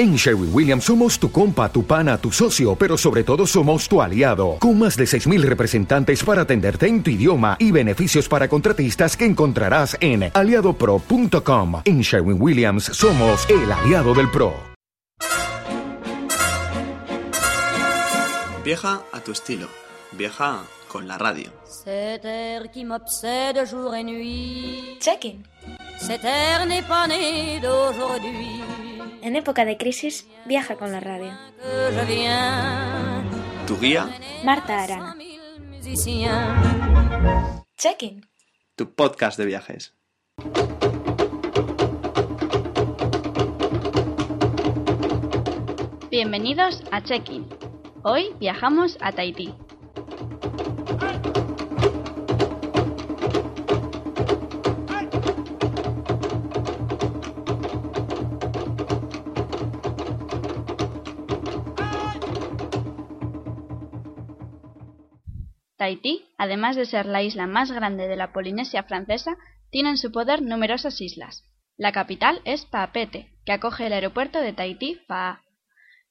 En Sherwin Williams somos tu compa, tu pana, tu socio, pero sobre todo somos tu aliado, con más de 6.000 representantes para atenderte en tu idioma y beneficios para contratistas que encontrarás en aliadopro.com. En Sherwin Williams somos el aliado del PRO. Viaja a tu estilo, viaja con la radio. Cet air qui m'obsède jour et nuit. Check-in. Cet air n'est pas né d'aujourd'hui. En época de crisis, viaja con la radio. Tu guía, Marta Arana. Check-in. tu podcast de viajes. Bienvenidos a Check-in. Hoy viajamos a Tahití. Tahití, además de ser la isla más grande de la Polinesia francesa, tiene en su poder numerosas islas. La capital es Paapete, que acoge el aeropuerto de Tahití-Paa.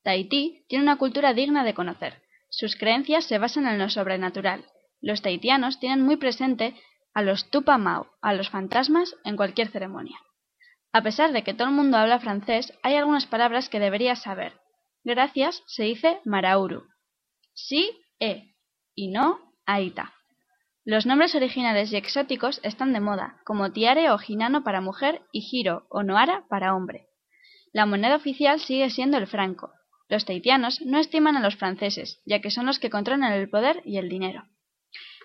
Tahití tiene una cultura digna de conocer. Sus creencias se basan en lo sobrenatural. Los tahitianos tienen muy presente a los Tupamau, a los fantasmas, en cualquier ceremonia. A pesar de que todo el mundo habla francés, hay algunas palabras que deberías saber. Gracias se dice Marauru. Sí, e. Y no, aita. Los nombres originales y exóticos están de moda, como tiare o jinano para mujer y giro o noara para hombre. La moneda oficial sigue siendo el franco. Los tahitianos no estiman a los franceses, ya que son los que controlan el poder y el dinero.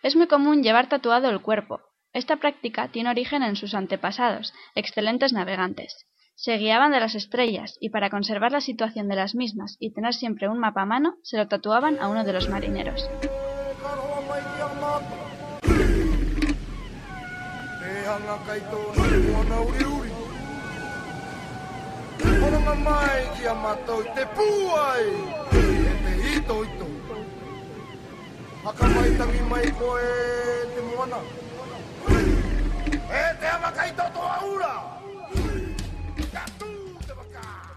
Es muy común llevar tatuado el cuerpo. Esta práctica tiene origen en sus antepasados, excelentes navegantes. Se guiaban de las estrellas y para conservar la situación de las mismas y tener siempre un mapa a mano, se lo tatuaban a uno de los marineros. E. E te waka.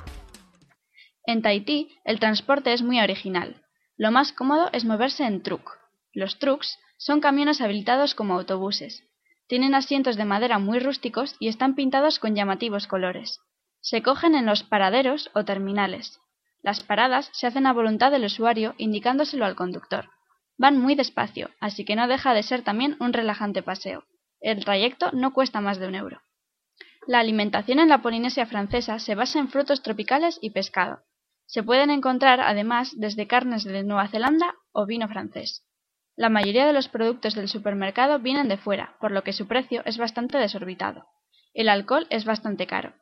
En Tahití, el transporte es muy original. Lo más cómodo es moverse en truck. Los trucks son camiones habilitados como autobuses. Tienen asientos de madera muy rústicos y están pintados con llamativos colores. Se cogen en los paraderos o terminales. Las paradas se hacen a voluntad del usuario indicándoselo al conductor. Van muy despacio, así que no deja de ser también un relajante paseo. El trayecto no cuesta más de un euro. La alimentación en la Polinesia francesa se basa en frutos tropicales y pescado. Se pueden encontrar además desde carnes de Nueva Zelanda o vino francés. La mayoría de los productos del supermercado vienen de fuera, por lo que su precio es bastante desorbitado. El alcohol es bastante caro.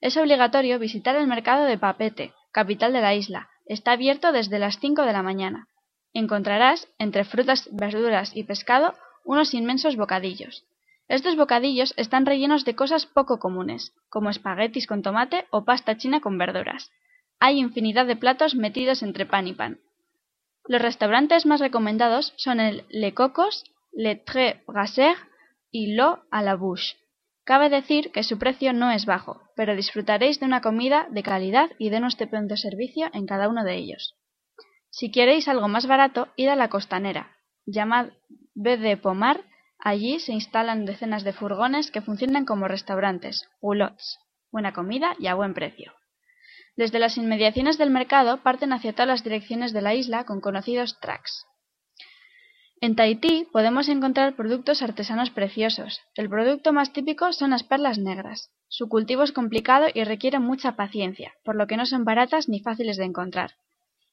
Es obligatorio visitar el mercado de Papete, capital de la isla. Está abierto desde las 5 de la mañana. Encontrarás, entre frutas, verduras y pescado, unos inmensos bocadillos. Estos bocadillos están rellenos de cosas poco comunes, como espaguetis con tomate o pasta china con verduras. Hay infinidad de platos metidos entre pan y pan. Los restaurantes más recomendados son el Le Cocos, Le Tres Brasseurs y Lo à la Bouche. Cabe decir que su precio no es bajo, pero disfrutaréis de una comida de calidad y de un estupendo servicio en cada uno de ellos. Si queréis algo más barato, id a la costanera, llamad B de Pomar, allí se instalan decenas de furgones que funcionan como restaurantes, roulots, buena comida y a buen precio. Desde las inmediaciones del mercado parten hacia todas las direcciones de la isla con conocidos tracks. En Tahití podemos encontrar productos artesanos preciosos. El producto más típico son las perlas negras. Su cultivo es complicado y requiere mucha paciencia, por lo que no son baratas ni fáciles de encontrar.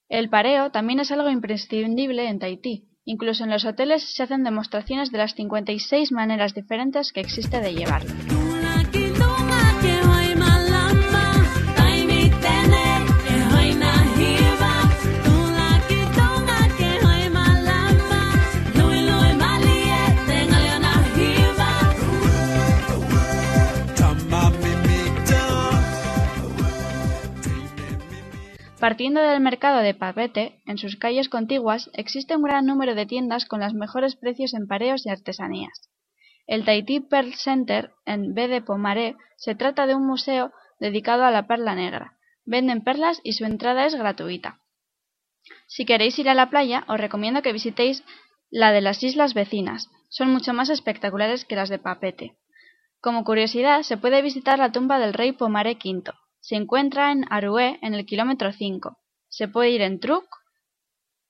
El pareo también es algo imprescindible en Tahití. Incluso en los hoteles se hacen demostraciones de las 56 maneras diferentes que existe de llevarlo. Partiendo del mercado de Papete, en sus calles contiguas existe un gran número de tiendas con los mejores precios en pareos y artesanías. El Tahití Pearl Center, en B de Pomaré, se trata de un museo dedicado a la perla negra. Venden perlas y su entrada es gratuita. Si queréis ir a la playa, os recomiendo que visitéis la de las islas vecinas. Son mucho más espectaculares que las de Papete. Como curiosidad, se puede visitar la tumba del rey Pomare V. Se encuentra en Arué, en el kilómetro 5. Se puede ir en truck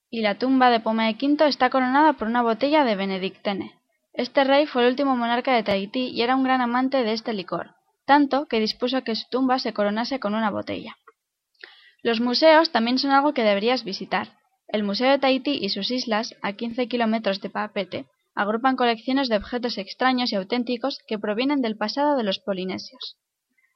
y la tumba de Pomare V está coronada por una botella de Benedictine. Este rey fue el último monarca de Tahití y era un gran amante de este licor, tanto que dispuso que su tumba se coronase con una botella. Los museos también son algo que deberías visitar. El Museo de Tahití y sus islas, a 15 kilómetros de Papeete, agrupan colecciones de objetos extraños y auténticos que provienen del pasado de los polinesios.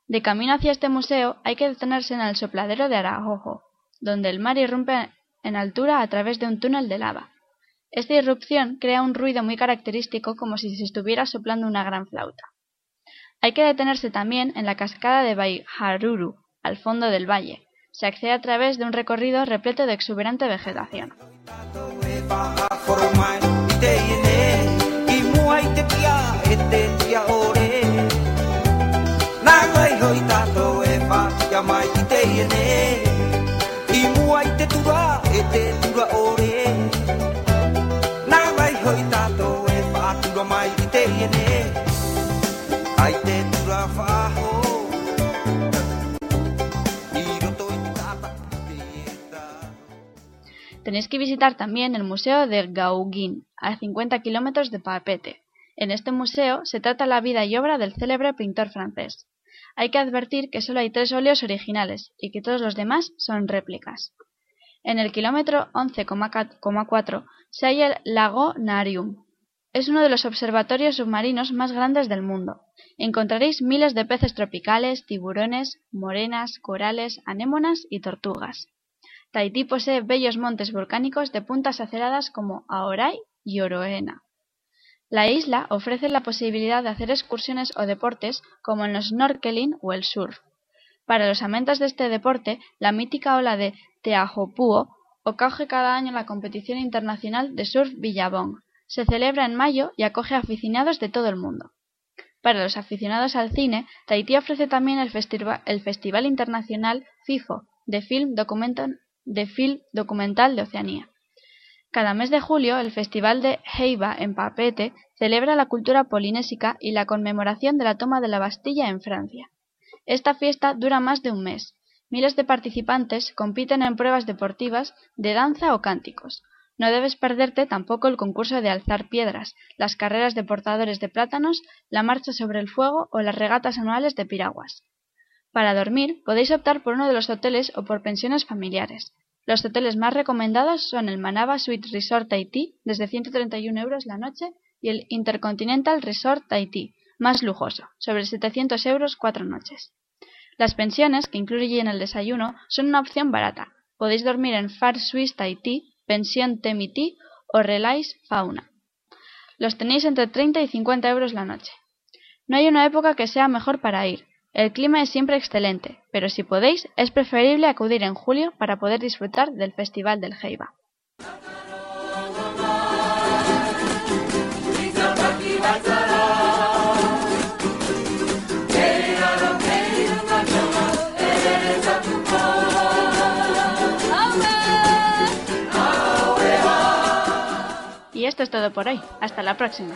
De camino hacia este museo hay que detenerse en el sopladero de Arajojo, donde el mar irrumpe en altura a través de un túnel de lava. Esta irrupción crea un ruido muy característico como si se estuviera soplando una gran flauta. Hay que detenerse también en la cascada de Baiharuru, al fondo del valle. Se accede a través de un recorrido repleto de exuberante vegetación. Tenéis que visitar también el Museo de Gauguin, a 50 kilómetros de Papete. En este museo se trata la vida y obra del célebre pintor francés. Hay que advertir que solo hay tres óleos originales y que todos los demás son réplicas. En el kilómetro 11,4 se halla el lago Narium. Es uno de los observatorios submarinos más grandes del mundo. Encontraréis miles de peces tropicales, tiburones, morenas, corales, anémonas y tortugas. Tahití posee bellos montes volcánicos de puntas aceradas como Aorai y Oroena. La isla ofrece la posibilidad de hacer excursiones o deportes como el snorkeling o el surf. Para los amantes de este deporte, la mítica ola de Teahopuo acoge cada año la competición internacional de surf Billabong. Se celebra en mayo y acoge aficionados de todo el mundo. Para los aficionados al cine, Tahití ofrece también el, Festival Internacional FIFO de Film Documental de film documental de Oceanía. Cada mes de julio, el Festival de Heiba en Papete celebra la cultura polinésica y la conmemoración de la toma de la Bastilla en Francia. Esta fiesta dura más de un mes. Miles de participantes compiten en pruebas deportivas de danza o cánticos. No debes perderte tampoco el concurso de alzar piedras, las carreras de portadores de plátanos, la marcha sobre el fuego o las regatas anuales de piraguas. Para dormir podéis optar por uno de los hoteles o por pensiones familiares. Los hoteles más recomendados son el Manaba Suite Resort Tahiti, desde 131 euros la noche, y el Intercontinental Resort Tahiti, más lujoso, sobre 700 euros cuatro noches. Las pensiones, que incluyen el desayuno, son una opción barata. Podéis dormir en Far Swiss Tahiti, Pensión Temiti o Relais Fauna. Los tenéis entre 30 y 50 euros la noche. No hay una época que sea mejor para ir, el clima es siempre excelente, pero si podéis, es preferible acudir en julio para poder disfrutar del Festival del Jeiba. Esto es todo por hoy. Hasta la próxima.